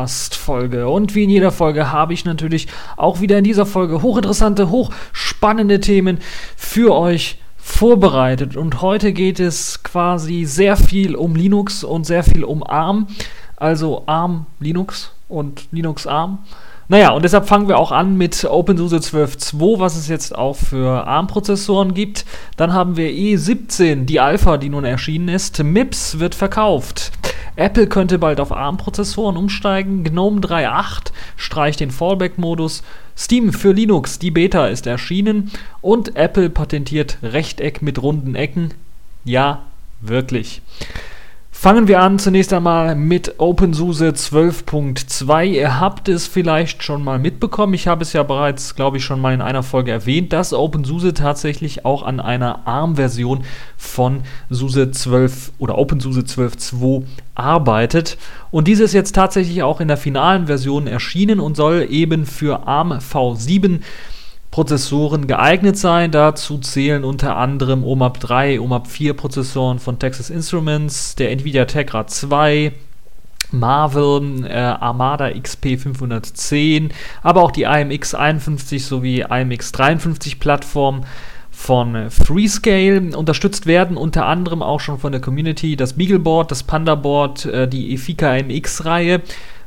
Review Podcast Folge. Und wie in jeder Folge habe ich natürlich auch wieder in dieser Folge hochinteressante, hochspannende Themen für euch vorbereitet. Und heute geht es quasi sehr viel um Linux und sehr viel um ARM. Also ARM Linux und Linux ARM. Naja, und deshalb fangen wir auch an mit OpenSUSE 12.2, was es jetzt auch für ARM-Prozessoren gibt. Dann haben wir E17, die Alpha, die nun erschienen ist. MIPS wird verkauft. Apple könnte bald auf ARM-Prozessoren umsteigen. GNOME 3.8 streicht den Fallback-Modus. Steam für Linux, die Beta ist erschienen. Und Apple patentiert Rechteck mit runden Ecken. Ja, wirklich. Fangen wir an zunächst einmal mit OpenSUSE 12.2. Ihr habt es vielleicht schon mal mitbekommen. Ich habe es ja bereits, glaube ich, schon mal in einer Folge erwähnt, dass OpenSUSE tatsächlich auch an einer ARM-Version von SUSE 12 oder OpenSUSE 12.2 arbeitet. Und diese ist jetzt tatsächlich auch in der finalen Version erschienen und soll eben für ARM V7 Prozessoren geeignet sein. Dazu zählen unter anderem OMAP 3, OMAP 4 Prozessoren von Texas Instruments, der Nvidia Tegra 2, Marvel, äh, Armada XP 510, aber auch die IMX 51 sowie IMX 53 Plattform von Freescale. Unterstützt werden unter anderem auch schon von der Community das Beagleboard, das Pandaboard, äh, die Efika MX-Reihe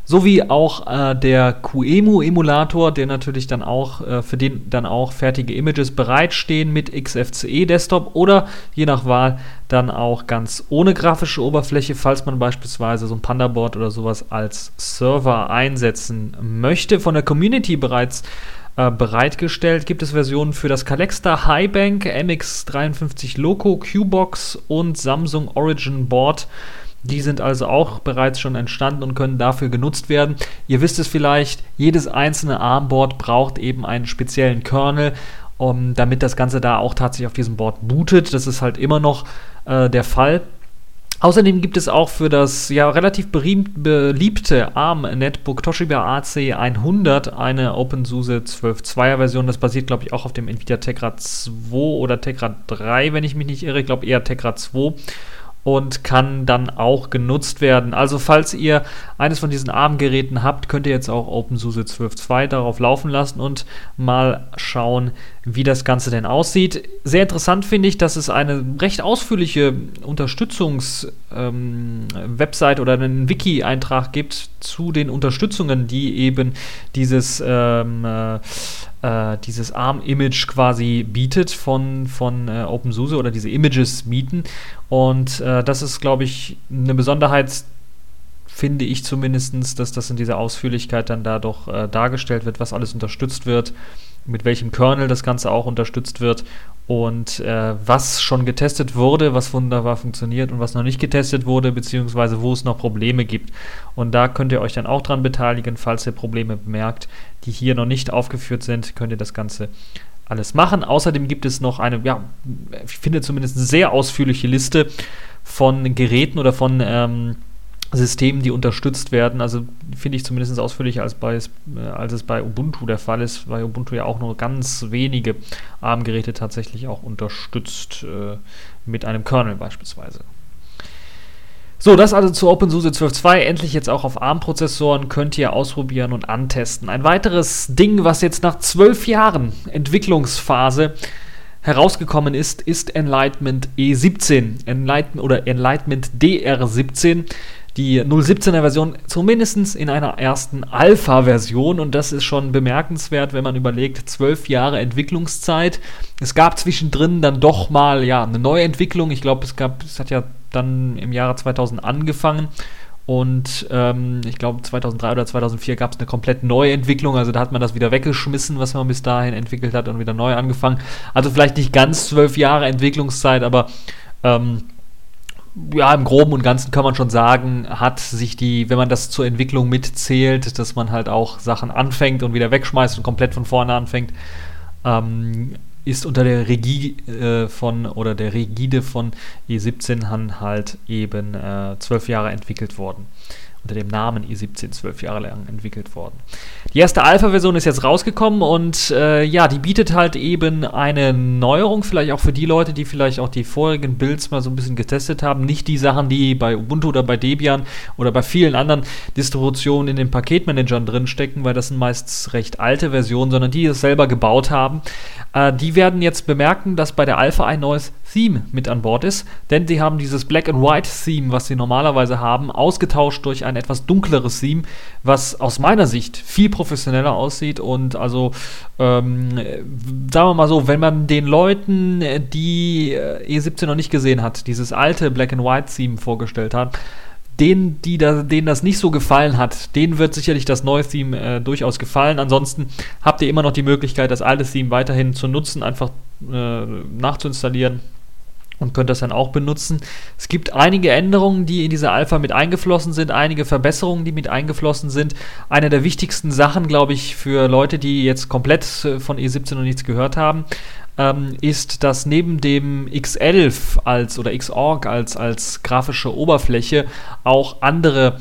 sowie auch äh, der QEMU-Emulator, der natürlich dann auch, äh, für den dann auch fertige Images bereitstehen mit XFCE Desktop oder je nach Wahl dann auch ganz ohne grafische Oberfläche, falls man beispielsweise so ein Pandaboard oder sowas als Server einsetzen möchte. Von der Community bereits äh, bereitgestellt gibt es Versionen für das Calexta Highbank, MX53 Loco, Qbox und Samsung Origin Board. Die sind also auch bereits schon entstanden und können dafür genutzt werden. Ihr wisst es vielleicht, jedes einzelne ARM-Board braucht eben einen speziellen Kernel, um, damit das Ganze da auch tatsächlich auf diesem Board bootet. Das ist halt immer noch äh, der Fall. Außerdem gibt es auch für das ja relativ beliebte ARM-Netbook Toshiba AC100 eine OpenSUSE 12.2er Version. Das basiert, glaube ich, auch auf dem Nvidia Tegra 2 oder Tegra 3, wenn ich mich nicht irre. Ich glaube eher Tegra 2 und kann dann auch genutzt werden. Also falls ihr eines von diesen ARM-Geräten habt, könnt ihr jetzt auch OpenSUSE 12.2 darauf laufen lassen und mal schauen, wie das Ganze denn aussieht. Sehr interessant finde ich, dass es eine recht ausführliche Unterstützungs-Website ähm, oder einen Wiki-Eintrag gibt zu den Unterstützungen, die eben dieses ähm, äh, äh, dieses ARM-Image quasi bietet von, von äh, OpenSUSE oder diese Images bieten. Und äh, das ist, glaube ich, eine Besonderheit, finde ich zumindest, dass das in dieser Ausführlichkeit dann da doch äh, dargestellt wird, was alles unterstützt wird, mit welchem Kernel das Ganze auch unterstützt wird und äh, was schon getestet wurde, was wunderbar funktioniert und was noch nicht getestet wurde, beziehungsweise wo es noch Probleme gibt. Und da könnt ihr euch dann auch dran beteiligen, falls ihr Probleme bemerkt, die hier noch nicht aufgeführt sind, könnt ihr das Ganze alles machen. Außerdem gibt es noch eine, ja, ich finde zumindest eine sehr ausführliche Liste von Geräten oder von ähm, Systemen, die unterstützt werden. Also finde ich zumindest ausführlicher als, bei, als es bei Ubuntu der Fall ist, weil Ubuntu ja auch nur ganz wenige ARM-Geräte tatsächlich auch unterstützt, äh, mit einem Kernel beispielsweise. So, das also zu OpenSUSE 12.2. Endlich jetzt auch auf ARM-Prozessoren könnt ihr ausprobieren und antesten. Ein weiteres Ding, was jetzt nach zwölf Jahren Entwicklungsphase herausgekommen ist, ist Enlightenment E17 Enlightenment, oder Enlightenment DR17 die 017er Version zumindest in einer ersten Alpha-Version und das ist schon bemerkenswert, wenn man überlegt, zwölf Jahre Entwicklungszeit. Es gab zwischendrin dann doch mal ja eine Neuentwicklung. Ich glaube, es es hat ja dann im Jahre 2000 angefangen und ähm, ich glaube 2003 oder 2004 gab es eine komplett neue Entwicklung. Also da hat man das wieder weggeschmissen, was man bis dahin entwickelt hat und wieder neu angefangen. Also vielleicht nicht ganz zwölf Jahre Entwicklungszeit, aber ähm, ja, im Groben und Ganzen kann man schon sagen, hat sich die, wenn man das zur Entwicklung mitzählt, dass man halt auch Sachen anfängt und wieder wegschmeißt und komplett von vorne anfängt, ähm, ist unter der Regie äh, von oder der Rigide von E17 halt eben äh, zwölf Jahre entwickelt worden. Unter dem Namen i17 zwölf Jahre lang entwickelt worden. Die erste Alpha-Version ist jetzt rausgekommen und äh, ja, die bietet halt eben eine Neuerung, vielleicht auch für die Leute, die vielleicht auch die vorigen Builds mal so ein bisschen getestet haben. Nicht die Sachen, die bei Ubuntu oder bei Debian oder bei vielen anderen Distributionen in den Paketmanagern drinstecken, weil das sind meist recht alte Versionen, sondern die es selber gebaut haben. Äh, die werden jetzt bemerken, dass bei der Alpha ein neues Theme mit an Bord ist, denn sie haben dieses Black and White Theme, was sie normalerweise haben, ausgetauscht durch ein etwas dunkleres Theme, was aus meiner Sicht viel professioneller aussieht und also ähm, sagen wir mal so, wenn man den Leuten, die äh, E17 noch nicht gesehen hat, dieses alte Black and White Theme vorgestellt hat, denen, die da, denen das nicht so gefallen hat, denen wird sicherlich das neue Theme äh, durchaus gefallen. Ansonsten habt ihr immer noch die Möglichkeit, das alte Theme weiterhin zu nutzen, einfach äh, nachzuinstallieren und könnt das dann auch benutzen. Es gibt einige Änderungen, die in diese Alpha mit eingeflossen sind, einige Verbesserungen, die mit eingeflossen sind. Eine der wichtigsten Sachen, glaube ich, für Leute, die jetzt komplett äh, von E17 noch nichts gehört haben, ähm, ist, dass neben dem X11 als oder Xorg als, als grafische Oberfläche auch andere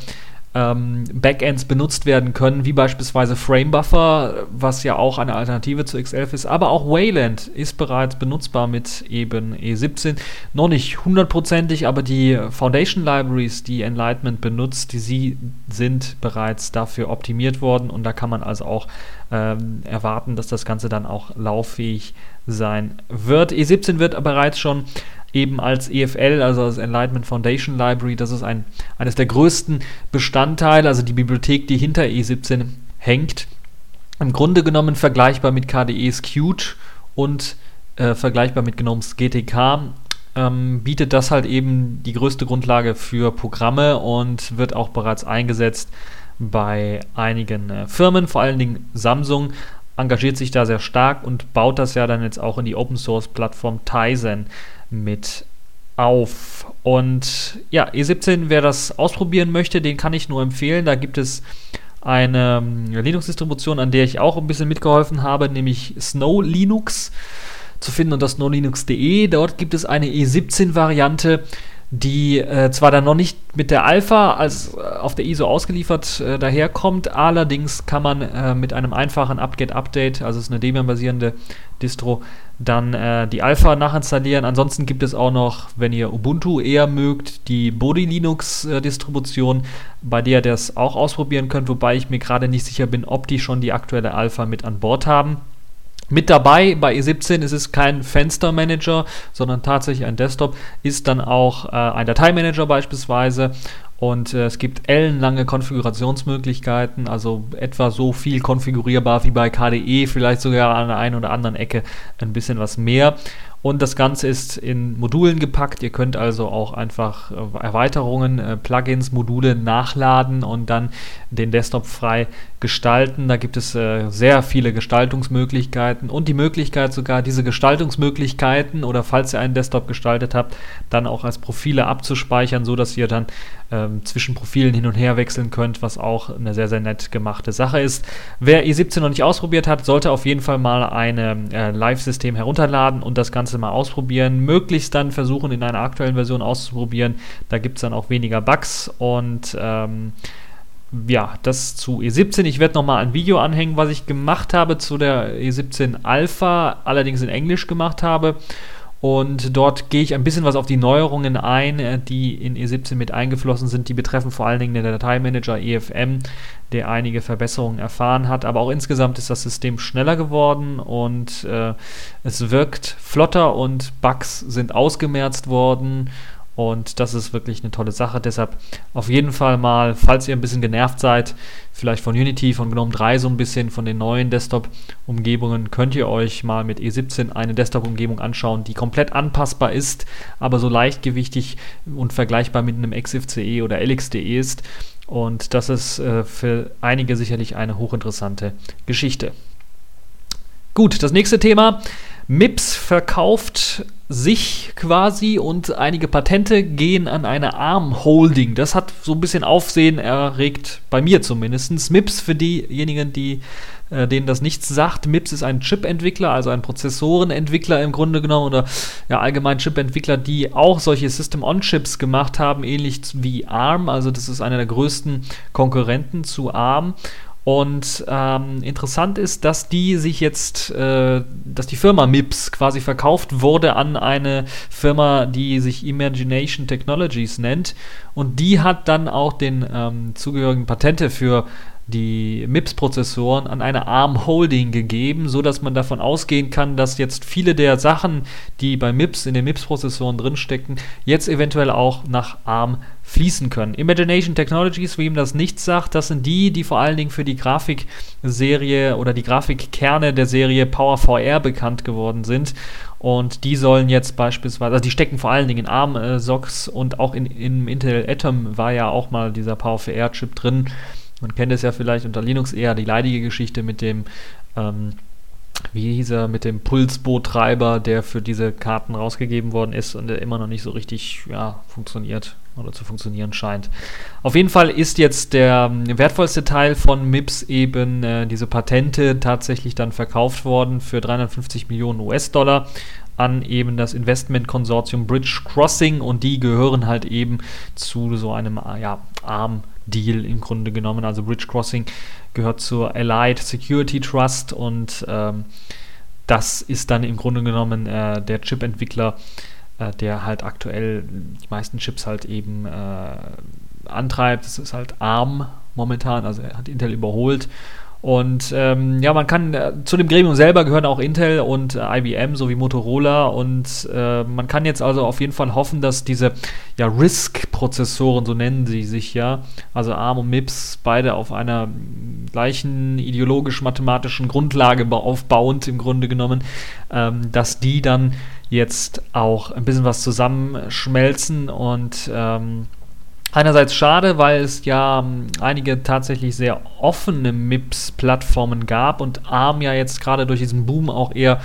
ähm, Backends benutzt werden können, wie beispielsweise Framebuffer, was ja auch eine Alternative zu X11 ist, aber auch Wayland ist bereits benutzbar mit eben E17. Noch nicht hundertprozentig, aber die Foundation Libraries, die Enlightenment benutzt, die sie sind bereits dafür optimiert worden und da kann man also auch ähm, erwarten, dass das Ganze dann auch lauffähig sein wird. E17 wird bereits schon eben als EFL, also als Enlightenment Foundation Library. Das ist ein, eines der größten Bestandteile, also die Bibliothek, die hinter E17 hängt. Im Grunde genommen vergleichbar mit KDEs Qt und äh, vergleichbar mit GNOMEs GTK. Ähm, bietet das halt eben die größte Grundlage für Programme und wird auch bereits eingesetzt bei einigen äh, Firmen, vor allen Dingen Samsung engagiert sich da sehr stark und baut das ja dann jetzt auch in die Open Source Plattform Tizen mit auf. Und ja, E17, wer das ausprobieren möchte, den kann ich nur empfehlen. Da gibt es eine ähm, Linux-Distribution, an der ich auch ein bisschen mitgeholfen habe, nämlich Snow Linux zu finden unter snowlinux.de. Dort gibt es eine E17-Variante, die äh, zwar dann noch nicht mit der Alpha als äh, auf der ISO ausgeliefert äh, daherkommt, allerdings kann man äh, mit einem einfachen apt-get-update, also es ist eine Debian-basierende Distro, dann äh, die Alpha nachinstallieren. Ansonsten gibt es auch noch, wenn ihr Ubuntu eher mögt, die Body Linux äh, bei der ihr das auch ausprobieren könnt, wobei ich mir gerade nicht sicher bin, ob die schon die aktuelle Alpha mit an Bord haben. Mit dabei bei E17 ist es kein Fenstermanager, sondern tatsächlich ein Desktop, ist dann auch äh, ein Dateimanager beispielsweise und äh, es gibt ellenlange Konfigurationsmöglichkeiten, also etwa so viel konfigurierbar wie bei KDE, vielleicht sogar an der einen oder anderen Ecke ein bisschen was mehr. Und das Ganze ist in Modulen gepackt. Ihr könnt also auch einfach äh, Erweiterungen, äh, Plugins, Module nachladen und dann den Desktop frei gestalten. Da gibt es äh, sehr viele Gestaltungsmöglichkeiten und die Möglichkeit sogar diese Gestaltungsmöglichkeiten oder falls ihr einen Desktop gestaltet habt, dann auch als Profile abzuspeichern, so dass ihr dann ähm, zwischen Profilen hin und her wechseln könnt, was auch eine sehr, sehr nett gemachte Sache ist. Wer E17 noch nicht ausprobiert hat, sollte auf jeden Fall mal ein äh, Live-System herunterladen und das Ganze mal ausprobieren. Möglichst dann versuchen, in einer aktuellen Version auszuprobieren. Da gibt es dann auch weniger Bugs und ähm, ja, das zu E17. Ich werde nochmal ein Video anhängen, was ich gemacht habe zu der E17 Alpha, allerdings in Englisch gemacht habe. Und dort gehe ich ein bisschen was auf die Neuerungen ein, äh, die in E17 mit eingeflossen sind. Die betreffen vor allen Dingen den Dateimanager EFM, der einige Verbesserungen erfahren hat. Aber auch insgesamt ist das System schneller geworden und äh, es wirkt flotter und Bugs sind ausgemerzt worden. Und das ist wirklich eine tolle Sache. Deshalb auf jeden Fall mal, falls ihr ein bisschen genervt seid, vielleicht von Unity, von GNOME 3 so ein bisschen, von den neuen Desktop-Umgebungen, könnt ihr euch mal mit E17 eine Desktop-Umgebung anschauen, die komplett anpassbar ist, aber so leichtgewichtig und vergleichbar mit einem XFCE oder LXDE ist. Und das ist äh, für einige sicherlich eine hochinteressante Geschichte. Gut, das nächste Thema. MIPS verkauft sich quasi und einige Patente gehen an eine ARM Holding. Das hat so ein bisschen Aufsehen erregt, bei mir zumindest. MIPS für diejenigen, die äh, denen das nichts sagt. MIPS ist ein Chip-Entwickler, also ein Prozessorenentwickler im Grunde genommen oder ja allgemein Chip-Entwickler, die auch solche System-on-Chips gemacht haben, ähnlich wie ARM. Also das ist einer der größten Konkurrenten zu ARM. Und ähm, interessant ist, dass die sich jetzt, äh, dass die Firma MIPS quasi verkauft wurde an eine Firma, die sich Imagination Technologies nennt. Und die hat dann auch den ähm, zugehörigen Patente für die MIPS-Prozessoren an eine ARM Holding gegeben, so dass man davon ausgehen kann, dass jetzt viele der Sachen, die bei MIPS in den MIPS-Prozessoren drinstecken, jetzt eventuell auch nach ARM fließen können. Imagination Technologies, wie ihm das nichts sagt, das sind die, die vor allen Dingen für die Grafikserie oder die Grafikkerne der Serie PowerVR bekannt geworden sind. Und die sollen jetzt beispielsweise, also die stecken vor allen Dingen in ARM-Socks und auch in, in Intel Atom war ja auch mal dieser PowerVR-Chip drin. Man kennt es ja vielleicht unter Linux eher die leidige Geschichte mit dem, ähm, wie hieß er, mit dem Pulsboot-Treiber, der für diese Karten rausgegeben worden ist und der immer noch nicht so richtig ja, funktioniert oder zu funktionieren scheint. Auf jeden Fall ist jetzt der ähm, wertvollste Teil von MIPS eben äh, diese Patente tatsächlich dann verkauft worden für 350 Millionen US-Dollar an eben das Investmentkonsortium Bridge Crossing und die gehören halt eben zu so einem ja, Arm Deal im Grunde genommen. Also Bridge Crossing gehört zur Allied Security Trust und ähm, das ist dann im Grunde genommen äh, der Chip-Entwickler, äh, der halt aktuell die meisten Chips halt eben äh, antreibt. Das ist halt ARM momentan, also er hat Intel überholt und ähm, ja, man kann äh, zu dem Gremium selber gehören auch Intel und äh, IBM sowie Motorola. Und äh, man kann jetzt also auf jeden Fall hoffen, dass diese ja, RISC-Prozessoren, so nennen sie sich ja, also ARM und MIPS, beide auf einer gleichen ideologisch-mathematischen Grundlage aufbauend im Grunde genommen, ähm, dass die dann jetzt auch ein bisschen was zusammenschmelzen und ähm, Einerseits schade, weil es ja ähm, einige tatsächlich sehr offene MIPS-Plattformen gab und ARM ja jetzt gerade durch diesen Boom auch eher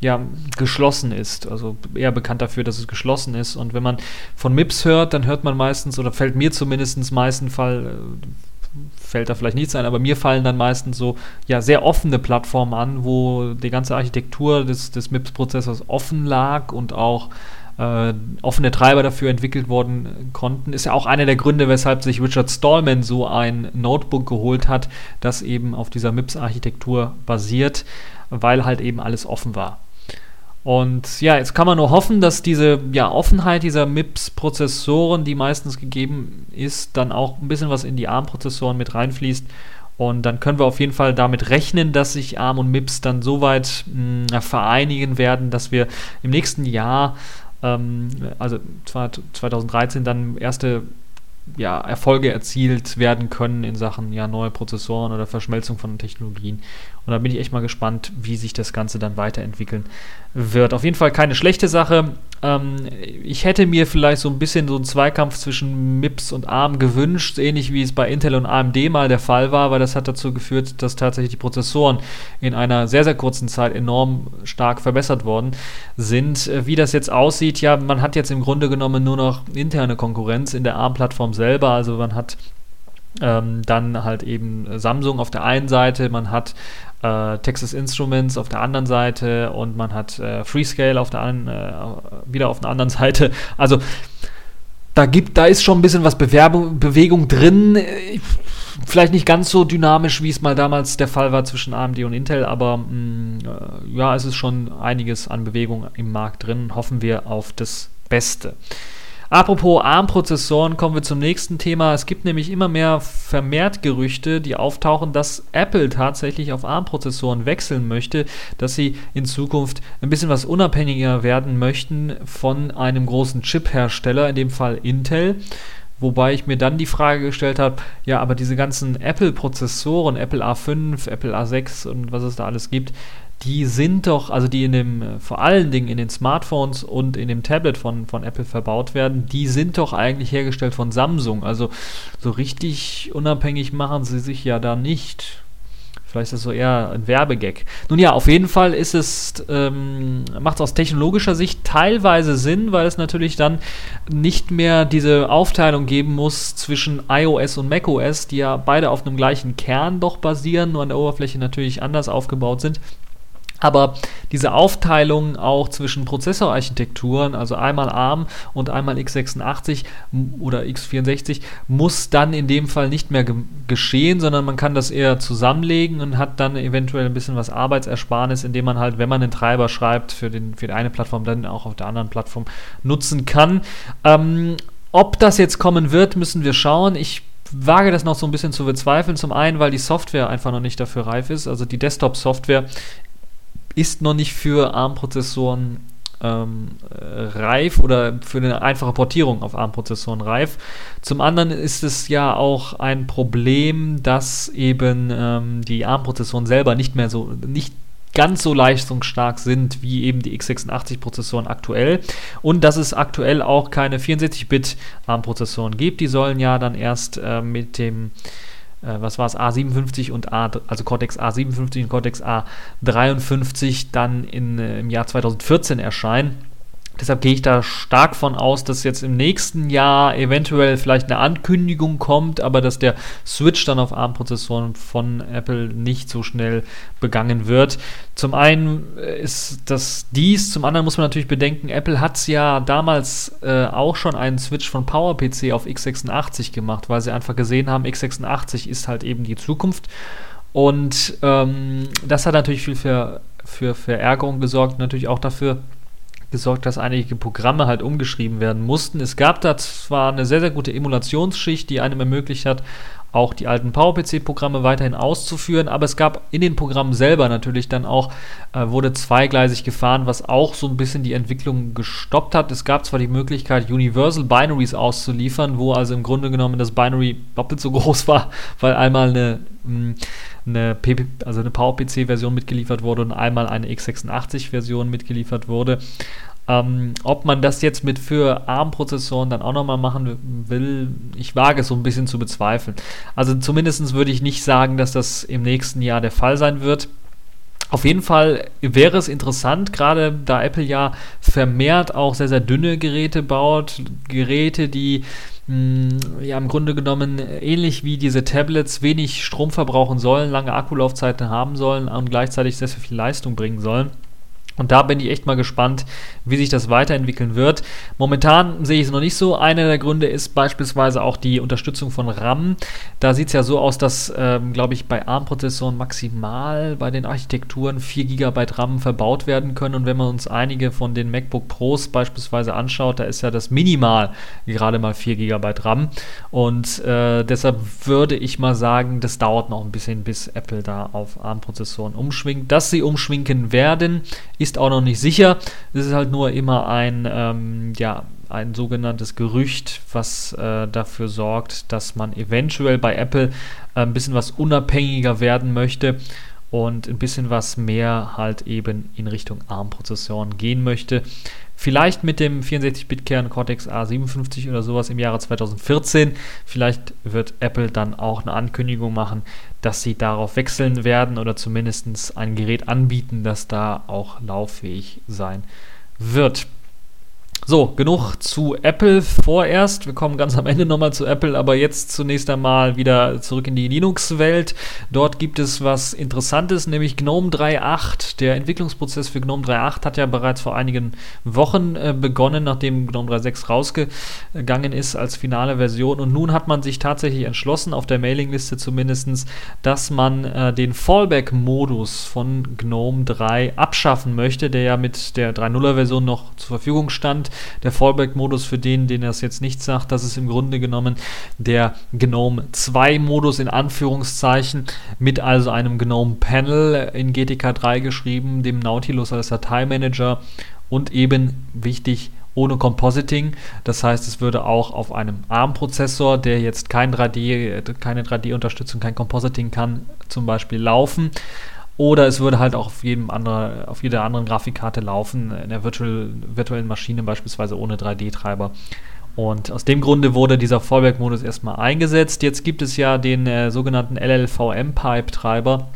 ja, geschlossen ist. Also eher bekannt dafür, dass es geschlossen ist. Und wenn man von MIPS hört, dann hört man meistens, oder fällt mir zumindest im meisten Fall, äh, fällt da vielleicht nichts ein, aber mir fallen dann meistens so ja, sehr offene Plattformen an, wo die ganze Architektur des, des MIPS-Prozessors offen lag und auch äh, offene Treiber dafür entwickelt worden konnten. Ist ja auch einer der Gründe, weshalb sich Richard Stallman so ein Notebook geholt hat, das eben auf dieser MIPS-Architektur basiert, weil halt eben alles offen war. Und ja, jetzt kann man nur hoffen, dass diese ja, Offenheit dieser MIPS-Prozessoren, die meistens gegeben ist, dann auch ein bisschen was in die ARM-Prozessoren mit reinfließt. Und dann können wir auf jeden Fall damit rechnen, dass sich ARM und MIPS dann so weit mh, vereinigen werden, dass wir im nächsten Jahr ähm, also 2013 dann erste ja, Erfolge erzielt werden können in Sachen ja, neue Prozessoren oder Verschmelzung von Technologien. Und da bin ich echt mal gespannt, wie sich das Ganze dann weiterentwickeln wird. Auf jeden Fall keine schlechte Sache. Ähm, ich hätte mir vielleicht so ein bisschen so einen Zweikampf zwischen MIPS und ARM gewünscht, ähnlich wie es bei Intel und AMD mal der Fall war, weil das hat dazu geführt, dass tatsächlich die Prozessoren in einer sehr, sehr kurzen Zeit enorm stark verbessert worden sind. Äh, wie das jetzt aussieht, ja, man hat jetzt im Grunde genommen nur noch interne Konkurrenz in der ARM-Plattform selber. Also man hat ähm, dann halt eben Samsung auf der einen Seite, man hat äh, Texas Instruments auf der anderen Seite und man hat äh, Freescale auf der an, äh, wieder auf der anderen Seite. Also da gibt, da ist schon ein bisschen was Bewerbung, Bewegung drin. Vielleicht nicht ganz so dynamisch, wie es mal damals der Fall war zwischen AMD und Intel, aber mh, mm, äh, ja, es ist schon einiges an Bewegung im Markt drin. Hoffen wir auf das Beste. Apropos ARM-Prozessoren, kommen wir zum nächsten Thema. Es gibt nämlich immer mehr vermehrt Gerüchte, die auftauchen, dass Apple tatsächlich auf ARM-Prozessoren wechseln möchte, dass sie in Zukunft ein bisschen was unabhängiger werden möchten von einem großen Chip-Hersteller, in dem Fall Intel. Wobei ich mir dann die Frage gestellt habe, ja, aber diese ganzen Apple-Prozessoren, Apple A5, Apple A6 und was es da alles gibt, die sind doch, also die in dem, äh, vor allen Dingen in den Smartphones und in dem Tablet von, von Apple verbaut werden, die sind doch eigentlich hergestellt von Samsung. Also so richtig unabhängig machen sie sich ja da nicht. Vielleicht ist das so eher ein Werbegag. Nun ja, auf jeden Fall ist es, ähm, macht es aus technologischer Sicht teilweise Sinn, weil es natürlich dann nicht mehr diese Aufteilung geben muss zwischen iOS und macOS, die ja beide auf einem gleichen Kern doch basieren, nur an der Oberfläche natürlich anders aufgebaut sind. Aber diese Aufteilung auch zwischen Prozessorarchitekturen, also einmal ARM und einmal x86 oder x64, muss dann in dem Fall nicht mehr ge geschehen, sondern man kann das eher zusammenlegen und hat dann eventuell ein bisschen was Arbeitsersparnis, indem man halt, wenn man einen Treiber schreibt, für, den, für die eine Plattform dann auch auf der anderen Plattform nutzen kann. Ähm, ob das jetzt kommen wird, müssen wir schauen. Ich wage das noch so ein bisschen zu bezweifeln. Zum einen, weil die Software einfach noch nicht dafür reif ist. Also die Desktop-Software ist noch nicht für ARM-Prozessoren ähm, reif oder für eine einfache Portierung auf ARM-Prozessoren reif. Zum anderen ist es ja auch ein Problem, dass eben ähm, die ARM-Prozessoren selber nicht mehr so, nicht ganz so leistungsstark sind wie eben die x86-Prozessoren aktuell und dass es aktuell auch keine 64-Bit ARM-Prozessoren gibt. Die sollen ja dann erst äh, mit dem äh, was war es, A57 und A, also Cortex A57 und Cortex A53 dann in, äh, im Jahr 2014 erscheinen. Deshalb gehe ich da stark von aus, dass jetzt im nächsten Jahr eventuell vielleicht eine Ankündigung kommt, aber dass der Switch dann auf ARM-Prozessoren von Apple nicht so schnell begangen wird. Zum einen ist das dies, zum anderen muss man natürlich bedenken, Apple hat es ja damals äh, auch schon einen Switch von PowerPC auf x86 gemacht, weil sie einfach gesehen haben, x86 ist halt eben die Zukunft. Und ähm, das hat natürlich viel für, für Verärgerung gesorgt, natürlich auch dafür, gesorgt, dass einige Programme halt umgeschrieben werden mussten. Es gab da zwar eine sehr, sehr gute Emulationsschicht, die einem ermöglicht hat, auch die alten PowerPC-Programme weiterhin auszuführen, aber es gab in den Programmen selber natürlich dann auch, äh, wurde zweigleisig gefahren, was auch so ein bisschen die Entwicklung gestoppt hat. Es gab zwar die Möglichkeit, Universal Binaries auszuliefern, wo also im Grunde genommen das Binary doppelt so groß war, weil einmal eine hm, eine, also eine PowerPC-Version mitgeliefert wurde und einmal eine x86-Version mitgeliefert wurde. Ähm, ob man das jetzt mit für ARM-Prozessoren dann auch nochmal machen will, ich wage es so ein bisschen zu bezweifeln. Also zumindest würde ich nicht sagen, dass das im nächsten Jahr der Fall sein wird. Auf jeden Fall wäre es interessant, gerade da Apple ja vermehrt auch sehr, sehr dünne Geräte baut, Geräte, die mh, ja im Grunde genommen ähnlich wie diese Tablets wenig Strom verbrauchen sollen, lange Akkulaufzeiten haben sollen und gleichzeitig sehr, sehr viel Leistung bringen sollen. Und da bin ich echt mal gespannt, wie sich das weiterentwickeln wird. Momentan sehe ich es noch nicht so. Einer der Gründe ist beispielsweise auch die Unterstützung von RAM. Da sieht es ja so aus, dass, ähm, glaube ich, bei ARM-Prozessoren maximal bei den Architekturen 4 GB RAM verbaut werden können. Und wenn man uns einige von den MacBook Pros beispielsweise anschaut, da ist ja das minimal gerade mal 4 GB RAM. Und äh, deshalb würde ich mal sagen, das dauert noch ein bisschen, bis Apple da auf ARM-Prozessoren umschwingt. Dass sie umschwinken werden, ist ist auch noch nicht sicher. Es ist halt nur immer ein, ähm, ja, ein sogenanntes Gerücht, was äh, dafür sorgt, dass man eventuell bei Apple äh, ein bisschen was unabhängiger werden möchte und ein bisschen was mehr halt eben in Richtung ARM-Prozessoren gehen möchte. Vielleicht mit dem 64-Bit-Kern Cortex A57 oder sowas im Jahre 2014. Vielleicht wird Apple dann auch eine Ankündigung machen, dass sie darauf wechseln werden oder zumindest ein Gerät anbieten, das da auch lauffähig sein wird. So, genug zu Apple vorerst. Wir kommen ganz am Ende nochmal zu Apple, aber jetzt zunächst einmal wieder zurück in die Linux-Welt. Dort gibt es was Interessantes, nämlich GNOME 3.8. Der Entwicklungsprozess für GNOME 3.8 hat ja bereits vor einigen Wochen äh, begonnen, nachdem GNOME 3.6 rausgegangen ist als finale Version. Und nun hat man sich tatsächlich entschlossen, auf der Mailingliste zumindest, dass man äh, den Fallback-Modus von GNOME 3 abschaffen möchte, der ja mit der 3.0er-Version noch zur Verfügung stand der Fallback-Modus für den, den das jetzt nicht sagt, das ist im Grunde genommen der GNOME 2-Modus in Anführungszeichen mit also einem GNOME Panel in GTK 3 geschrieben, dem Nautilus als Dateimanager und eben wichtig ohne Compositing. Das heißt, es würde auch auf einem ARM-Prozessor, der jetzt kein 3D, keine 3D-Unterstützung, kein Compositing kann, zum Beispiel laufen. Oder es würde halt auch auf, jedem andere, auf jeder anderen Grafikkarte laufen, in der Virtual, virtuellen Maschine beispielsweise ohne 3D-Treiber. Und aus dem Grunde wurde dieser Fallback-Modus erstmal eingesetzt. Jetzt gibt es ja den äh, sogenannten LLVM-Pipe-Treiber,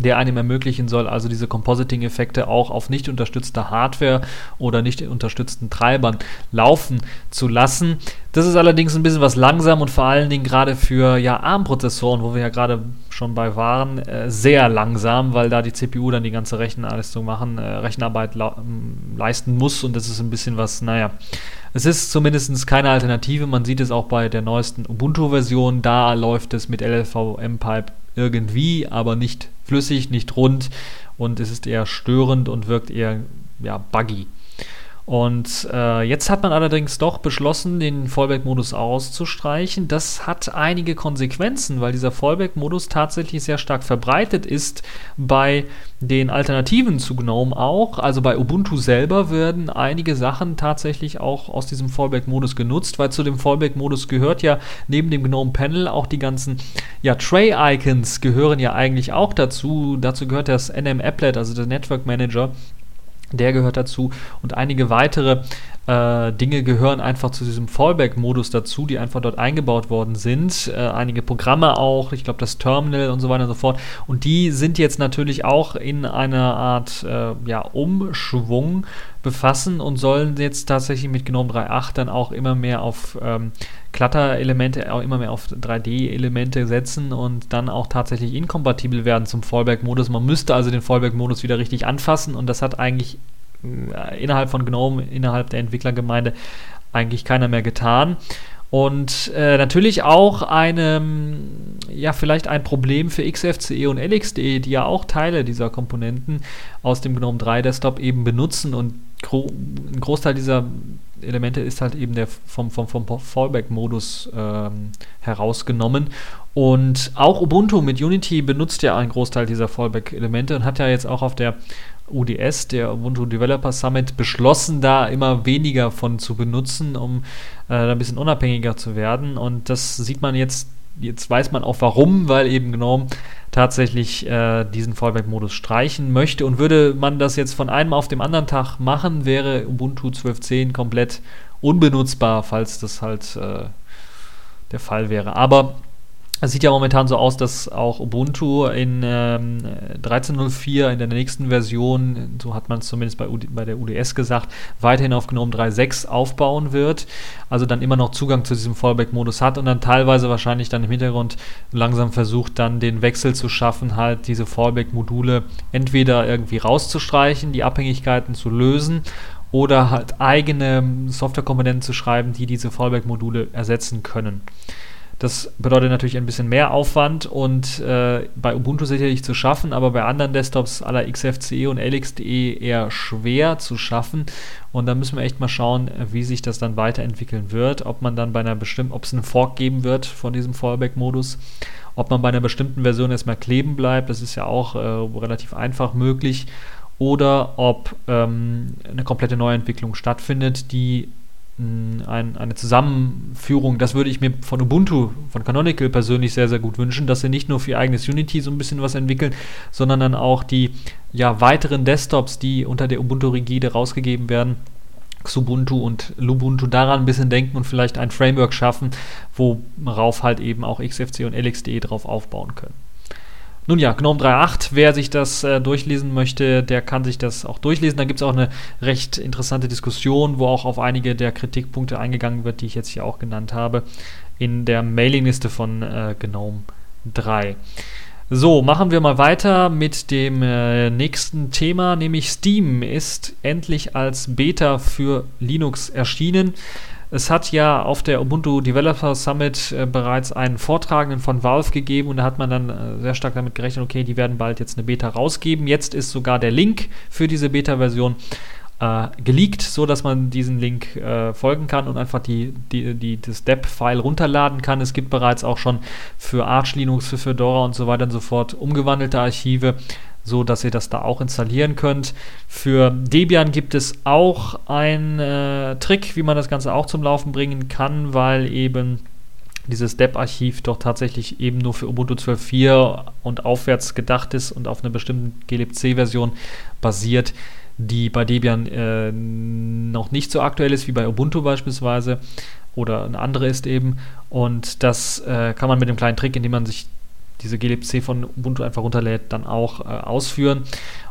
der einem ermöglichen soll, also diese Compositing-Effekte auch auf nicht unterstützter Hardware oder nicht unterstützten Treibern laufen zu lassen. Das ist allerdings ein bisschen was langsam und vor allen Dingen gerade für ja, ARM-Prozessoren, wo wir ja gerade schon bei waren, äh, sehr langsam, weil da die CPU dann die ganze Rechenleistung machen, äh, Rechenarbeit leisten muss und das ist ein bisschen was, naja, es ist zumindest keine Alternative. Man sieht es auch bei der neuesten Ubuntu-Version. Da läuft es mit LLVM-Pipe irgendwie, aber nicht flüssig, nicht rund und es ist eher störend und wirkt eher ja, buggy. Und äh, jetzt hat man allerdings doch beschlossen, den Fallback-Modus auszustreichen. Das hat einige Konsequenzen, weil dieser Fallback-Modus tatsächlich sehr stark verbreitet ist bei den Alternativen zu GNOME auch. Also bei Ubuntu selber werden einige Sachen tatsächlich auch aus diesem Fallback-Modus genutzt, weil zu dem Fallback-Modus gehört ja neben dem GNOME-Panel auch die ganzen ja, Tray-Icons gehören ja eigentlich auch dazu. Dazu gehört das NM-Applet, also der Network Manager der gehört dazu und einige weitere äh, Dinge gehören einfach zu diesem Fallback-Modus dazu, die einfach dort eingebaut worden sind. Äh, einige Programme auch, ich glaube das Terminal und so weiter und so fort. Und die sind jetzt natürlich auch in einer Art äh, ja, Umschwung befassen und sollen jetzt tatsächlich mit GNOME 3.8 dann auch immer mehr auf ähm, Clutter-Elemente, auch immer mehr auf 3D-Elemente setzen und dann auch tatsächlich inkompatibel werden zum Fallback-Modus. Man müsste also den Fallback-Modus wieder richtig anfassen und das hat eigentlich äh, innerhalb von GNOME, innerhalb der Entwicklergemeinde eigentlich keiner mehr getan. Und äh, natürlich auch eine, ja, vielleicht ein Problem für XFCE und LXDE, die ja auch Teile dieser Komponenten aus dem GNOME 3 Desktop eben benutzen. Und gro ein Großteil dieser Elemente ist halt eben der vom, vom, vom Fallback-Modus ähm, herausgenommen. Und auch Ubuntu mit Unity benutzt ja einen Großteil dieser Fallback-Elemente und hat ja jetzt auch auf der UDS, der Ubuntu Developer Summit, beschlossen, da immer weniger von zu benutzen, um äh, ein bisschen unabhängiger zu werden. Und das sieht man jetzt, jetzt weiß man auch warum, weil eben GNOME tatsächlich äh, diesen Fallback-Modus streichen möchte. Und würde man das jetzt von einem auf dem anderen Tag machen, wäre Ubuntu 12.10 komplett unbenutzbar, falls das halt äh, der Fall wäre. Aber es sieht ja momentan so aus, dass auch Ubuntu in ähm, 13.04 in der nächsten Version, so hat man es zumindest bei, bei der UDS gesagt, weiterhin auf GNOME 3.6 aufbauen wird. Also dann immer noch Zugang zu diesem Fallback-Modus hat und dann teilweise wahrscheinlich dann im Hintergrund langsam versucht, dann den Wechsel zu schaffen, halt diese Fallback-Module entweder irgendwie rauszustreichen, die Abhängigkeiten zu lösen oder halt eigene Softwarekomponenten zu schreiben, die diese Fallback-Module ersetzen können. Das bedeutet natürlich ein bisschen mehr Aufwand und äh, bei Ubuntu sicherlich zu schaffen, aber bei anderen Desktops aller XFCE und LXDE eher schwer zu schaffen. Und da müssen wir echt mal schauen, wie sich das dann weiterentwickeln wird. Ob man dann bei einer bestimmten, ob es einen Fork geben wird von diesem Fallback-Modus, ob man bei einer bestimmten Version erstmal kleben bleibt, das ist ja auch äh, relativ einfach möglich. Oder ob ähm, eine komplette Neuentwicklung stattfindet, die ein, eine Zusammenführung, das würde ich mir von Ubuntu, von Canonical persönlich sehr, sehr gut wünschen, dass sie nicht nur für ihr eigenes Unity so ein bisschen was entwickeln, sondern dann auch die ja, weiteren Desktops, die unter der Ubuntu-Rigide rausgegeben werden, Xubuntu und Lubuntu daran ein bisschen denken und vielleicht ein Framework schaffen, worauf halt eben auch XFC und LXDE drauf aufbauen können. Nun ja, GNOME 3.8, wer sich das äh, durchlesen möchte, der kann sich das auch durchlesen. Da gibt es auch eine recht interessante Diskussion, wo auch auf einige der Kritikpunkte eingegangen wird, die ich jetzt hier auch genannt habe, in der Mailingliste von äh, GNOME 3. So, machen wir mal weiter mit dem äh, nächsten Thema, nämlich Steam ist endlich als Beta für Linux erschienen. Es hat ja auf der Ubuntu Developer Summit äh, bereits einen Vortragenden von Valve gegeben und da hat man dann äh, sehr stark damit gerechnet, okay, die werden bald jetzt eine Beta rausgeben. Jetzt ist sogar der Link für diese Beta-Version äh, geleakt, so dass man diesen Link äh, folgen kann und einfach die, die, die, das DEP-File runterladen kann. Es gibt bereits auch schon für Arch Linux, für Fedora und so weiter und so fort umgewandelte Archive so dass ihr das da auch installieren könnt. Für Debian gibt es auch einen äh, Trick, wie man das Ganze auch zum Laufen bringen kann, weil eben dieses DEP-Archiv doch tatsächlich eben nur für Ubuntu 12.4 und aufwärts gedacht ist und auf einer bestimmten glibc-Version basiert, die bei Debian äh, noch nicht so aktuell ist wie bei Ubuntu beispielsweise oder eine andere ist eben. Und das äh, kann man mit dem kleinen Trick, indem man sich diese glibc von Ubuntu einfach runterlädt, dann auch äh, ausführen.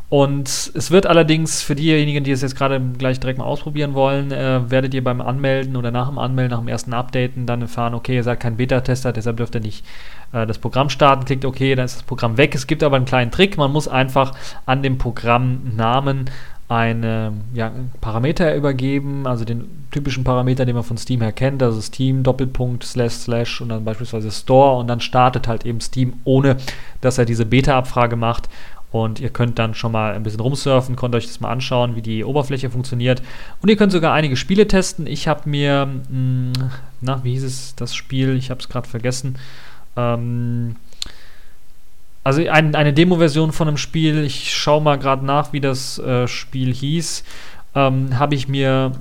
Und es wird allerdings für diejenigen, die es jetzt gerade gleich direkt mal ausprobieren wollen, äh, werdet ihr beim Anmelden oder nach dem Anmelden, nach dem ersten Updaten dann erfahren, okay, ihr seid kein Beta-Tester, deshalb dürft ihr nicht äh, das Programm starten. Klickt okay, dann ist das Programm weg. Es gibt aber einen kleinen Trick, man muss einfach an dem Programmnamen eine ja, Parameter übergeben, also den typischen Parameter, den man von Steam her kennt, also Steam Doppelpunkt slash slash und dann beispielsweise Store und dann startet halt eben Steam, ohne dass er diese Beta-Abfrage macht. Und ihr könnt dann schon mal ein bisschen rumsurfen, könnt euch das mal anschauen, wie die Oberfläche funktioniert. Und ihr könnt sogar einige Spiele testen. Ich habe mir, mh, hm, na, wie hieß es, das Spiel, ich habe es gerade vergessen, ähm, also ein, eine Demo-Version von einem Spiel, ich schaue mal gerade nach, wie das äh, Spiel hieß, ähm, habe ich mir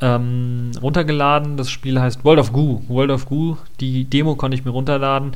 ähm, runtergeladen. Das Spiel heißt World of Goo. World of Goo, die Demo konnte ich mir runterladen.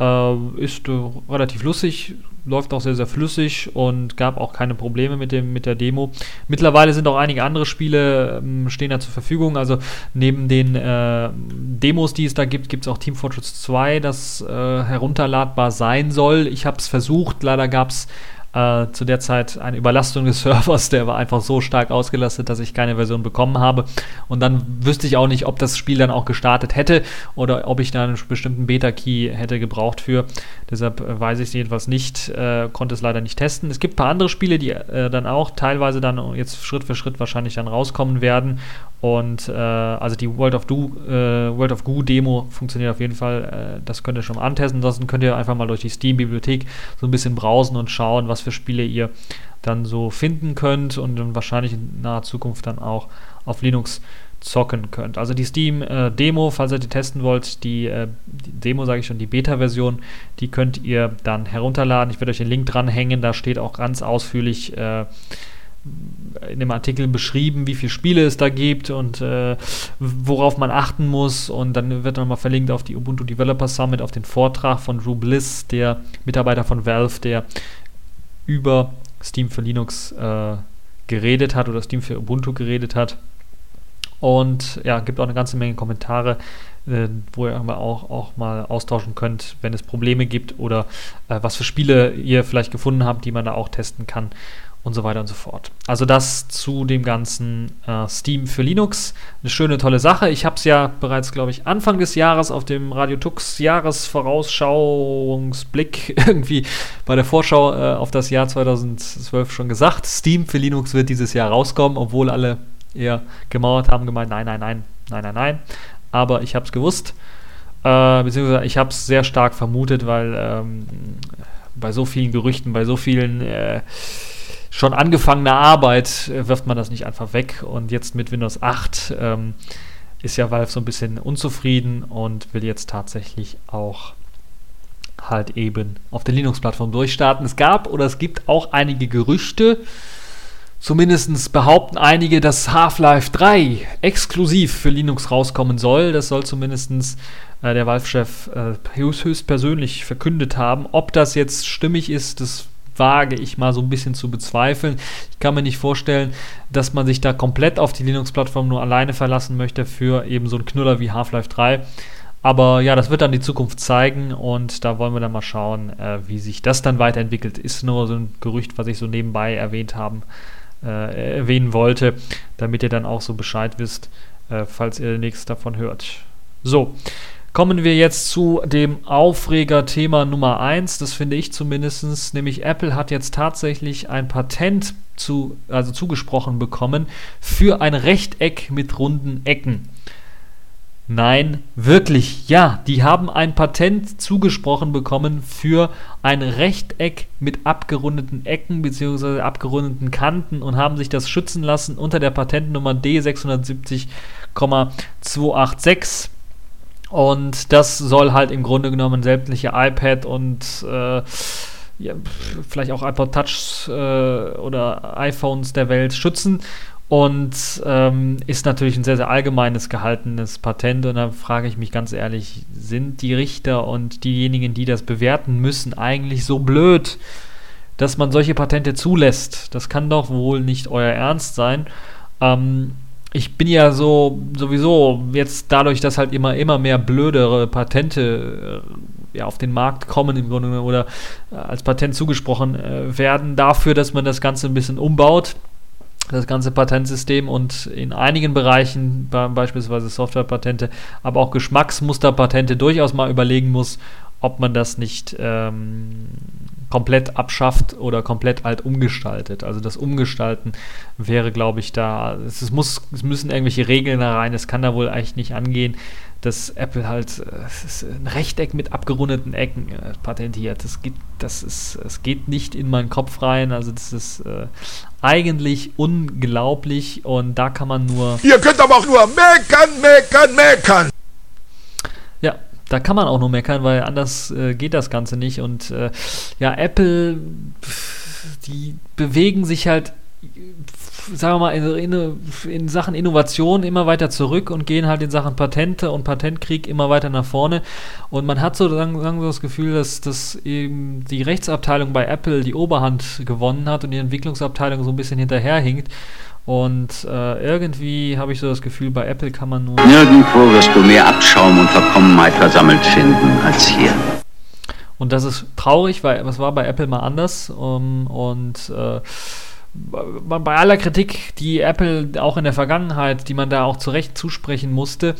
Äh, ist äh, relativ lustig, läuft auch sehr, sehr flüssig und gab auch keine Probleme mit, dem, mit der Demo. Mittlerweile sind auch einige andere Spiele ähm, stehen da zur Verfügung. Also neben den äh, Demos, die es da gibt, gibt es auch Team Fortress 2, das äh, herunterladbar sein soll. Ich habe es versucht, leider gab es äh, zu der Zeit eine Überlastung des Servers, der war einfach so stark ausgelastet, dass ich keine Version bekommen habe. Und dann wüsste ich auch nicht, ob das Spiel dann auch gestartet hätte oder ob ich da einen bestimmten Beta-Key hätte gebraucht für. Deshalb äh, weiß ich es jedenfalls nicht, äh, konnte es leider nicht testen. Es gibt ein paar andere Spiele, die äh, dann auch teilweise dann jetzt Schritt für Schritt wahrscheinlich dann rauskommen werden. Und äh, also die World of, Do, äh, World of Goo Demo funktioniert auf jeden Fall. Äh, das könnt ihr schon mal antesten. Ansonsten könnt ihr einfach mal durch die Steam-Bibliothek so ein bisschen browsen und schauen, was für Spiele ihr dann so finden könnt und dann wahrscheinlich in naher Zukunft dann auch auf Linux zocken könnt. Also die Steam-Demo, äh, falls ihr die testen wollt, die, äh, die Demo sage ich schon, die Beta-Version, die könnt ihr dann herunterladen. Ich werde euch den Link dranhängen, da steht auch ganz ausführlich äh, in dem Artikel beschrieben, wie viele Spiele es da gibt und äh, worauf man achten muss. Und dann wird nochmal verlinkt auf die Ubuntu Developer Summit, auf den Vortrag von Drew Bliss, der Mitarbeiter von Valve, der über Steam für Linux äh, geredet hat oder Steam für Ubuntu geredet hat. Und ja, gibt auch eine ganze Menge Kommentare, äh, wo ihr auch, auch mal austauschen könnt, wenn es Probleme gibt oder äh, was für Spiele ihr vielleicht gefunden habt, die man da auch testen kann und so weiter und so fort. Also das zu dem ganzen äh, Steam für Linux. Eine schöne, tolle Sache. Ich habe es ja bereits, glaube ich, Anfang des Jahres auf dem Radio Tux Jahresvorausschauungsblick irgendwie bei der Vorschau äh, auf das Jahr 2012 schon gesagt. Steam für Linux wird dieses Jahr rauskommen, obwohl alle eher gemauert haben, gemeint, nein, nein, nein, nein, nein, nein. Aber ich habe es gewusst. Äh, beziehungsweise ich habe es sehr stark vermutet, weil ähm, bei so vielen Gerüchten, bei so vielen äh, schon angefangene Arbeit äh, wirft man das nicht einfach weg. Und jetzt mit Windows 8 ähm, ist ja Valve so ein bisschen unzufrieden und will jetzt tatsächlich auch halt eben auf der Linux-Plattform durchstarten. Es gab oder es gibt auch einige Gerüchte, Zumindest behaupten einige, dass Half-Life 3 exklusiv für Linux rauskommen soll. Das soll zumindest äh, der Valve-Chef äh, höchstpersönlich verkündet haben. Ob das jetzt stimmig ist, das wage ich mal so ein bisschen zu bezweifeln. Ich kann mir nicht vorstellen, dass man sich da komplett auf die Linux-Plattform nur alleine verlassen möchte für eben so einen Knüller wie Half-Life 3. Aber ja, das wird dann die Zukunft zeigen und da wollen wir dann mal schauen, äh, wie sich das dann weiterentwickelt. Ist nur so ein Gerücht, was ich so nebenbei erwähnt haben, äh, erwähnen wollte, damit ihr dann auch so Bescheid wisst, äh, falls ihr nichts davon hört. So, Kommen wir jetzt zu dem Aufreger-Thema Nummer 1, das finde ich zumindest, nämlich Apple hat jetzt tatsächlich ein Patent zu, also zugesprochen bekommen für ein Rechteck mit runden Ecken. Nein, wirklich, ja, die haben ein Patent zugesprochen bekommen für ein Rechteck mit abgerundeten Ecken bzw. abgerundeten Kanten und haben sich das schützen lassen unter der Patentnummer D670,286. Und das soll halt im Grunde genommen sämtliche iPad und äh, ja, vielleicht auch iPod Touch äh, oder iPhones der Welt schützen. Und ähm, ist natürlich ein sehr, sehr allgemeines gehaltenes Patent. Und da frage ich mich ganz ehrlich, sind die Richter und diejenigen, die das bewerten müssen, eigentlich so blöd, dass man solche Patente zulässt? Das kann doch wohl nicht euer Ernst sein. Ähm, ich bin ja so sowieso jetzt dadurch, dass halt immer immer mehr blödere Patente ja, auf den Markt kommen im Grunde oder äh, als Patent zugesprochen äh, werden dafür, dass man das Ganze ein bisschen umbaut das ganze Patentsystem und in einigen Bereichen, beispielsweise Softwarepatente, aber auch Geschmacksmusterpatente durchaus mal überlegen muss, ob man das nicht ähm, komplett abschafft oder komplett alt umgestaltet. Also das Umgestalten wäre, glaube ich, da. Es, muss, es müssen irgendwelche Regeln da rein. Es kann da wohl eigentlich nicht angehen, dass Apple halt äh, ein Rechteck mit abgerundeten Ecken äh, patentiert. Das geht, das ist, es geht nicht in meinen Kopf rein. Also das ist äh, eigentlich unglaublich und da kann man nur. Ihr könnt aber auch nur meckern, meckern, meckern. Da kann man auch nur meckern, weil anders äh, geht das Ganze nicht. Und äh, ja, Apple, die bewegen sich halt, sagen wir mal, in, in, Sachen Innovation immer weiter zurück und gehen halt in Sachen Patente und Patentkrieg immer weiter nach vorne. Und man hat so sagen das Gefühl, dass, dass eben die Rechtsabteilung bei Apple die Oberhand gewonnen hat und die Entwicklungsabteilung so ein bisschen hinterherhinkt. Und äh, irgendwie habe ich so das Gefühl, bei Apple kann man nur. Nirgendwo wirst du mehr Abschaum und Verkommenheit versammelt finden als hier. Und das ist traurig, weil es war bei Apple mal anders. Um, und äh, bei aller Kritik, die Apple auch in der Vergangenheit, die man da auch zu Recht zusprechen musste,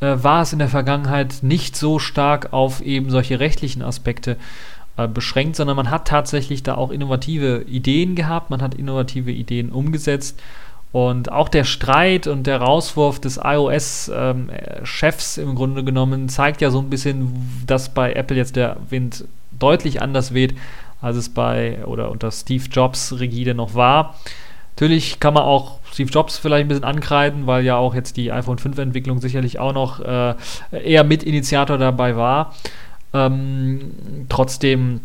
äh, war es in der Vergangenheit nicht so stark auf eben solche rechtlichen Aspekte äh, beschränkt, sondern man hat tatsächlich da auch innovative Ideen gehabt, man hat innovative Ideen umgesetzt. Und auch der Streit und der Rauswurf des iOS-Chefs ähm, im Grunde genommen zeigt ja so ein bisschen, dass bei Apple jetzt der Wind deutlich anders weht, als es bei oder unter Steve Jobs Rigide noch war. Natürlich kann man auch Steve Jobs vielleicht ein bisschen ankreiden, weil ja auch jetzt die iPhone 5 Entwicklung sicherlich auch noch äh, eher Mitinitiator dabei war. Ähm, trotzdem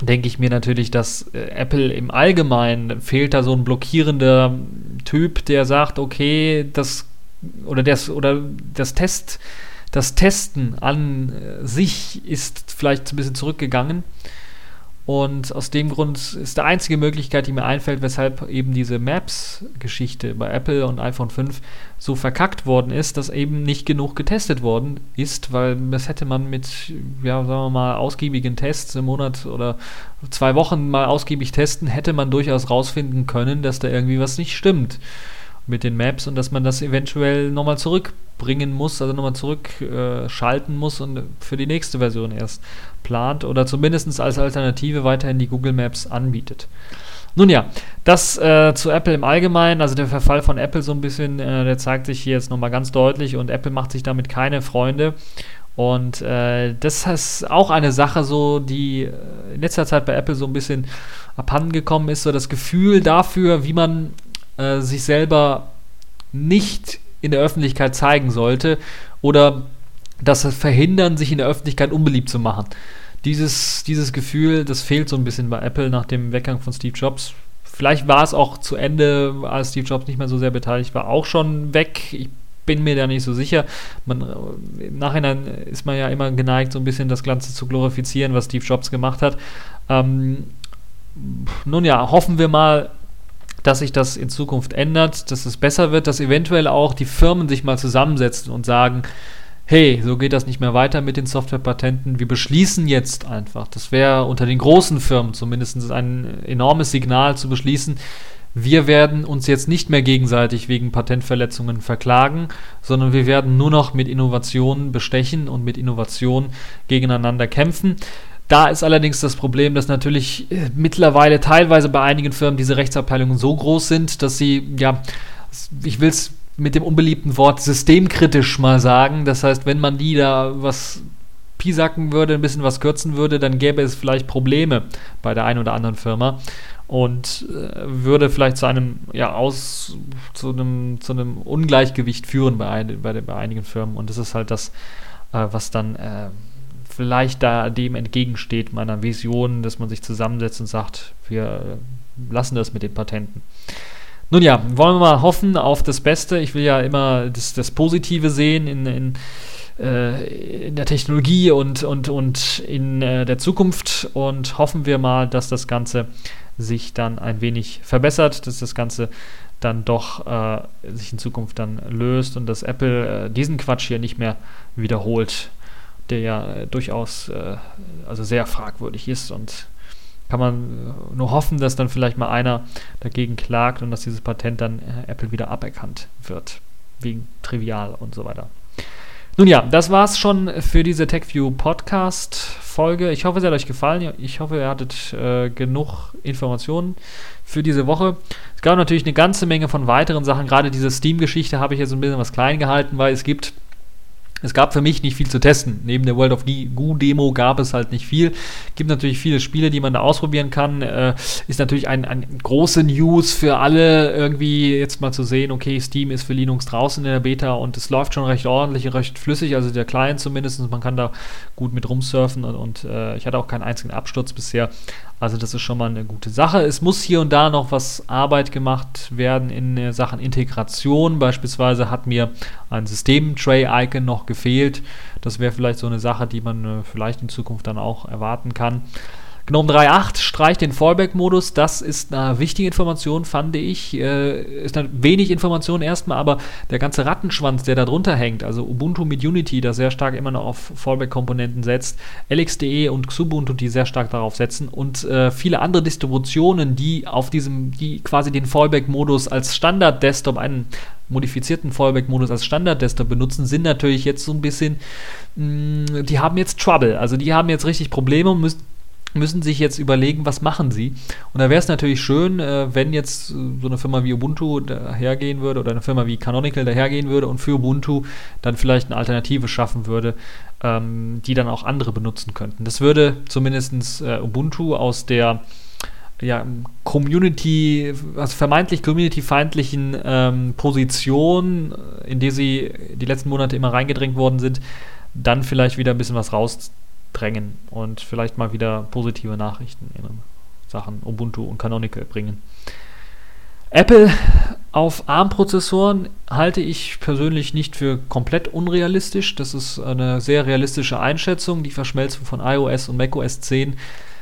denke ich mir natürlich, dass äh, Apple im Allgemeinen fehlt da so ein blockierender Typ, der sagt, okay, das oder das oder das Test, das Testen an äh, sich ist vielleicht ein bisschen zurückgegangen. Und aus dem Grund ist die einzige Möglichkeit, die mir einfällt, weshalb eben diese Maps-Geschichte bei Apple und iPhone 5 so verkackt worden ist, dass eben nicht genug getestet worden ist, weil das hätte man mit, ja, sagen wir mal, ausgiebigen Tests im Monat oder zwei Wochen mal ausgiebig testen, hätte man durchaus rausfinden können, dass da irgendwie was nicht stimmt mit den Maps und dass man das eventuell nochmal zurückbringen muss, also nochmal zurückschalten äh, muss und für die nächste Version erst plant oder zumindest als Alternative weiterhin die Google Maps anbietet. Nun ja, das äh, zu Apple im Allgemeinen, also der Verfall von Apple so ein bisschen, äh, der zeigt sich hier jetzt nochmal ganz deutlich und Apple macht sich damit keine Freunde. Und äh, das ist auch eine Sache, so die äh, in letzter Zeit bei Apple so ein bisschen abhandengekommen ist, so das Gefühl dafür, wie man äh, sich selber nicht in der Öffentlichkeit zeigen sollte oder das verhindern, sich in der Öffentlichkeit unbeliebt zu machen. Dieses, dieses Gefühl, das fehlt so ein bisschen bei Apple nach dem Weggang von Steve Jobs. Vielleicht war es auch zu Ende, als Steve Jobs nicht mehr so sehr beteiligt war, auch schon weg. Ich bin mir da nicht so sicher. Man, Im Nachhinein ist man ja immer geneigt, so ein bisschen das Ganze zu glorifizieren, was Steve Jobs gemacht hat. Ähm, nun ja, hoffen wir mal, dass sich das in Zukunft ändert, dass es besser wird, dass eventuell auch die Firmen sich mal zusammensetzen und sagen, hey, so geht das nicht mehr weiter mit den Softwarepatenten, wir beschließen jetzt einfach. Das wäre unter den großen Firmen zumindest ein enormes Signal zu beschließen, wir werden uns jetzt nicht mehr gegenseitig wegen Patentverletzungen verklagen, sondern wir werden nur noch mit Innovationen bestechen und mit Innovationen gegeneinander kämpfen. Da ist allerdings das Problem, dass natürlich äh, mittlerweile teilweise bei einigen Firmen diese Rechtsabteilungen so groß sind, dass sie, ja, ich will es mit dem unbeliebten Wort systemkritisch mal sagen. Das heißt, wenn man die da was piesacken würde, ein bisschen was kürzen würde, dann gäbe es vielleicht Probleme bei der einen oder anderen Firma und äh, würde vielleicht zu einem, ja, aus, zu einem, zu einem Ungleichgewicht führen bei, ein, bei, bei einigen Firmen. Und das ist halt das, äh, was dann äh, vielleicht da dem entgegensteht, meiner Vision, dass man sich zusammensetzt und sagt, wir lassen das mit den Patenten. Nun ja, wollen wir mal hoffen auf das Beste. Ich will ja immer das, das Positive sehen in, in, äh, in der Technologie und, und, und in äh, der Zukunft und hoffen wir mal, dass das Ganze sich dann ein wenig verbessert, dass das Ganze dann doch äh, sich in Zukunft dann löst und dass Apple äh, diesen Quatsch hier nicht mehr wiederholt. Der ja äh, durchaus äh, also sehr fragwürdig ist und kann man nur hoffen, dass dann vielleicht mal einer dagegen klagt und dass dieses Patent dann äh, Apple wieder aberkannt wird. Wegen Trivial und so weiter. Nun ja, das war's schon für diese TechView Podcast Folge. Ich hoffe, es hat euch gefallen. Ich hoffe, ihr hattet äh, genug Informationen für diese Woche. Es gab natürlich eine ganze Menge von weiteren Sachen. Gerade diese Steam-Geschichte habe ich jetzt ein bisschen was klein gehalten, weil es gibt es gab für mich nicht viel zu testen. Neben der World of Goo Demo gab es halt nicht viel. Gibt natürlich viele Spiele, die man da ausprobieren kann. Äh, ist natürlich ein, ein große News für alle, irgendwie jetzt mal zu sehen, okay, Steam ist für Linux draußen in der Beta und es läuft schon recht ordentlich, recht flüssig, also der Client zumindest. Man kann da gut mit rumsurfen und, und äh, ich hatte auch keinen einzigen Absturz bisher. Also das ist schon mal eine gute Sache. Es muss hier und da noch was Arbeit gemacht werden in äh, Sachen Integration. Beispielsweise hat mir ein System-Tray-Icon noch gefehlt. Das wäre vielleicht so eine Sache, die man äh, vielleicht in Zukunft dann auch erwarten kann. GNOME 3.8 streicht den Fallback-Modus. Das ist eine wichtige Information, fand ich. Äh, ist eine wenig Information erstmal, aber der ganze Rattenschwanz, der da drunter hängt, also Ubuntu mit Unity, das sehr stark immer noch auf Fallback-Komponenten setzt, LXDE und Xubuntu, die sehr stark darauf setzen und äh, viele andere Distributionen, die auf diesem, die quasi den Fallback-Modus als Standard-Desktop, einen modifizierten Fallback-Modus als Standard-Desktop benutzen, sind natürlich jetzt so ein bisschen, mh, mm, die haben jetzt Trouble. Also die haben jetzt richtig Probleme und müssen müssen sich jetzt überlegen, was machen sie. Und da wäre es natürlich schön, äh, wenn jetzt äh, so eine Firma wie Ubuntu dahergehen würde oder eine Firma wie Canonical dahergehen würde und für Ubuntu dann vielleicht eine Alternative schaffen würde, ähm, die dann auch andere benutzen könnten. Das würde zumindest äh, Ubuntu aus der ja, Community, also vermeintlich community-feindlichen ähm, Position, in die sie die letzten Monate immer reingedrängt worden sind, dann vielleicht wieder ein bisschen was raus drängen und vielleicht mal wieder positive Nachrichten in Sachen Ubuntu und Canonical bringen. Apple auf ARM-Prozessoren halte ich persönlich nicht für komplett unrealistisch. Das ist eine sehr realistische Einschätzung. Die Verschmelzung von iOS und macOS 10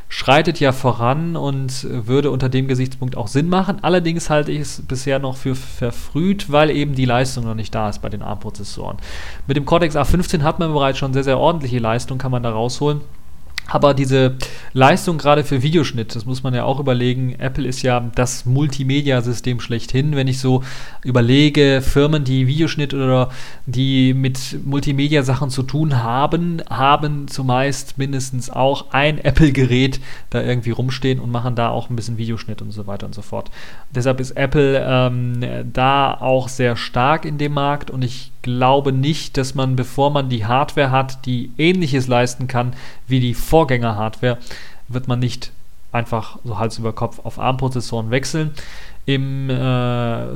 schreitet ja voran und würde unter dem Gesichtspunkt auch Sinn machen. Allerdings halte ich es bisher noch für verfrüht, weil eben die Leistung noch nicht da ist bei den ARM-Prozessoren. Mit dem Cortex A15 hat man bereits schon sehr, sehr ordentliche Leistung, kann man da rausholen. Aber diese Leistung gerade für Videoschnitt, das muss man ja auch überlegen. Apple ist ja das Multimedia-System schlechthin. Wenn ich so überlege, Firmen, die Videoschnitt oder die mit Multimedia-Sachen zu tun haben, haben zumeist mindestens auch ein Apple-Gerät da irgendwie rumstehen und machen da auch ein bisschen Videoschnitt und so weiter und so fort. Deshalb ist Apple ähm, da auch sehr stark in dem Markt und ich glaube nicht, dass man, bevor man die Hardware hat, die ähnliches leisten kann wie die Vorgänger-Hardware, wird man nicht einfach so Hals über Kopf auf ARM-Prozessoren wechseln. Im, äh,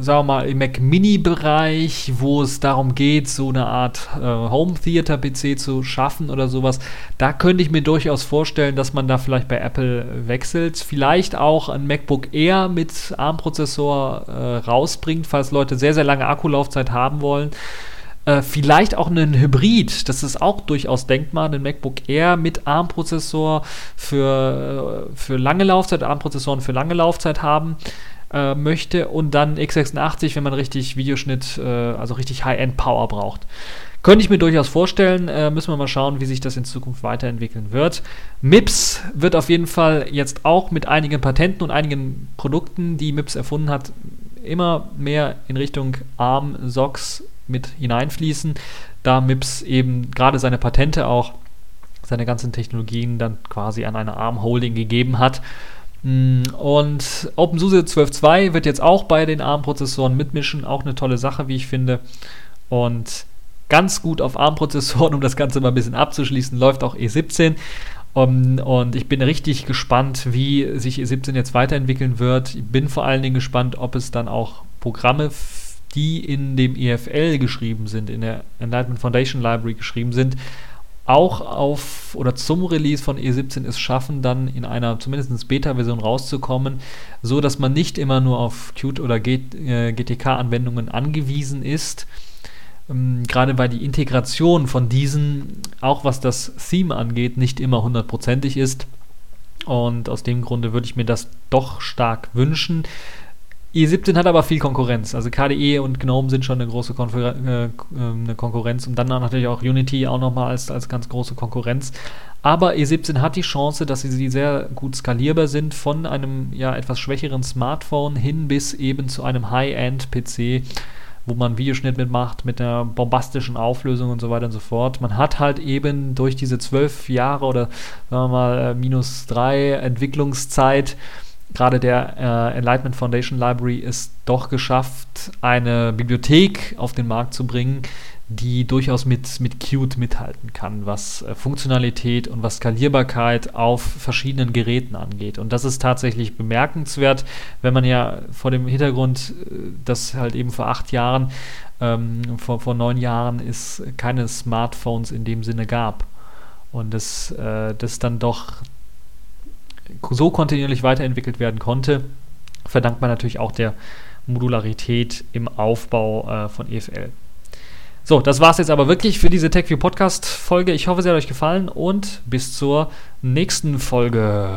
sagen wir mal, im Mac Mini-Bereich, wo es darum geht, so eine Art äh, Home-Theater-PC zu schaffen oder sowas, da könnte ich mir durchaus vorstellen, dass man da vielleicht bei Apple wechselt. Vielleicht auch ein MacBook Air mit ARM-Prozessor äh, rausbringt, falls Leute sehr, sehr lange Akkulaufzeit haben wollen. Äh, vielleicht auch einen Hybrid, das ist auch durchaus denkbar, einen MacBook Air mit ARM-Prozessor für, äh, für lange Laufzeit, ARM-Prozessoren für lange Laufzeit haben äh, möchte und dann x86, wenn man richtig Videoschnitt, äh, also richtig High-End-Power braucht. Könnte ich mir durchaus vorstellen. Äh, müssen wir mal schauen, wie sich das in Zukunft weiterentwickeln wird. MIPS wird auf jeden Fall jetzt auch mit einigen Patenten und einigen Produkten, die MIPS erfunden hat, immer mehr in Richtung ARM, SOX mit hineinfließen, da MIPS eben gerade seine Patente auch, seine ganzen Technologien dann quasi an eine ARM-Holding gegeben hat. Mm, und OpenSUSE 12.2 wird jetzt auch bei den ARM-Prozessoren mitmischen, auch eine tolle Sache, wie ich finde. Und ganz gut auf ARM-Prozessoren, um das Ganze mal ein bisschen abzuschließen, läuft auch E17. Um, und ich bin richtig gespannt, wie sich E17 jetzt weiterentwickeln wird. Ich bin vor allen Dingen gespannt, ob es dann auch Programme die in dem EFL geschrieben sind, in der Enlightenment Foundation Library geschrieben sind, auch auf oder zum Release von E17 es schaffen, dann in einer zumindest Beta-Version rauszukommen, so dass man nicht immer nur auf Qt oder äh, GTK-Anwendungen angewiesen ist. Ähm, gerade weil die Integration von diesen, auch was das Theme angeht, nicht immer hundertprozentig ist. Und aus dem Grunde würde ich mir das doch stark wünschen E17 hat aber viel Konkurrenz. Also KDE und GNOME sind schon eine große Konfer äh, eine Konkurrenz und dann natürlich auch Unity auch nochmal als, als ganz große Konkurrenz. Aber E17 hat die Chance, dass sie sehr gut skalierbar sind von einem ja etwas schwächeren Smartphone hin bis eben zu einem High-End-PC, wo man Videoschnitt mitmacht mit einer bombastischen Auflösung und so weiter und so fort. Man hat halt eben durch diese zwölf Jahre oder sagen wir mal äh, minus drei Entwicklungszeit gerade der äh, Enlightenment Foundation Library ist doch geschafft, eine Bibliothek auf den Markt zu bringen, die durchaus mit, mit Qt mithalten kann, was äh, Funktionalität und was Skalierbarkeit auf verschiedenen Geräten angeht. Und das ist tatsächlich bemerkenswert, wenn man ja vor dem Hintergrund, äh, dass halt eben vor acht Jahren, ähm, vor, vor neun Jahren es keine Smartphones in dem Sinne gab. Und das, äh, das dann doch so kontinuierlich weiterentwickelt werden konnte, verdankt man natürlich auch der Modularität im Aufbau äh, von EFL. So, das war es jetzt aber wirklich für diese TechView Podcast Folge. Ich hoffe, sie hat euch gefallen und bis zur nächsten Folge.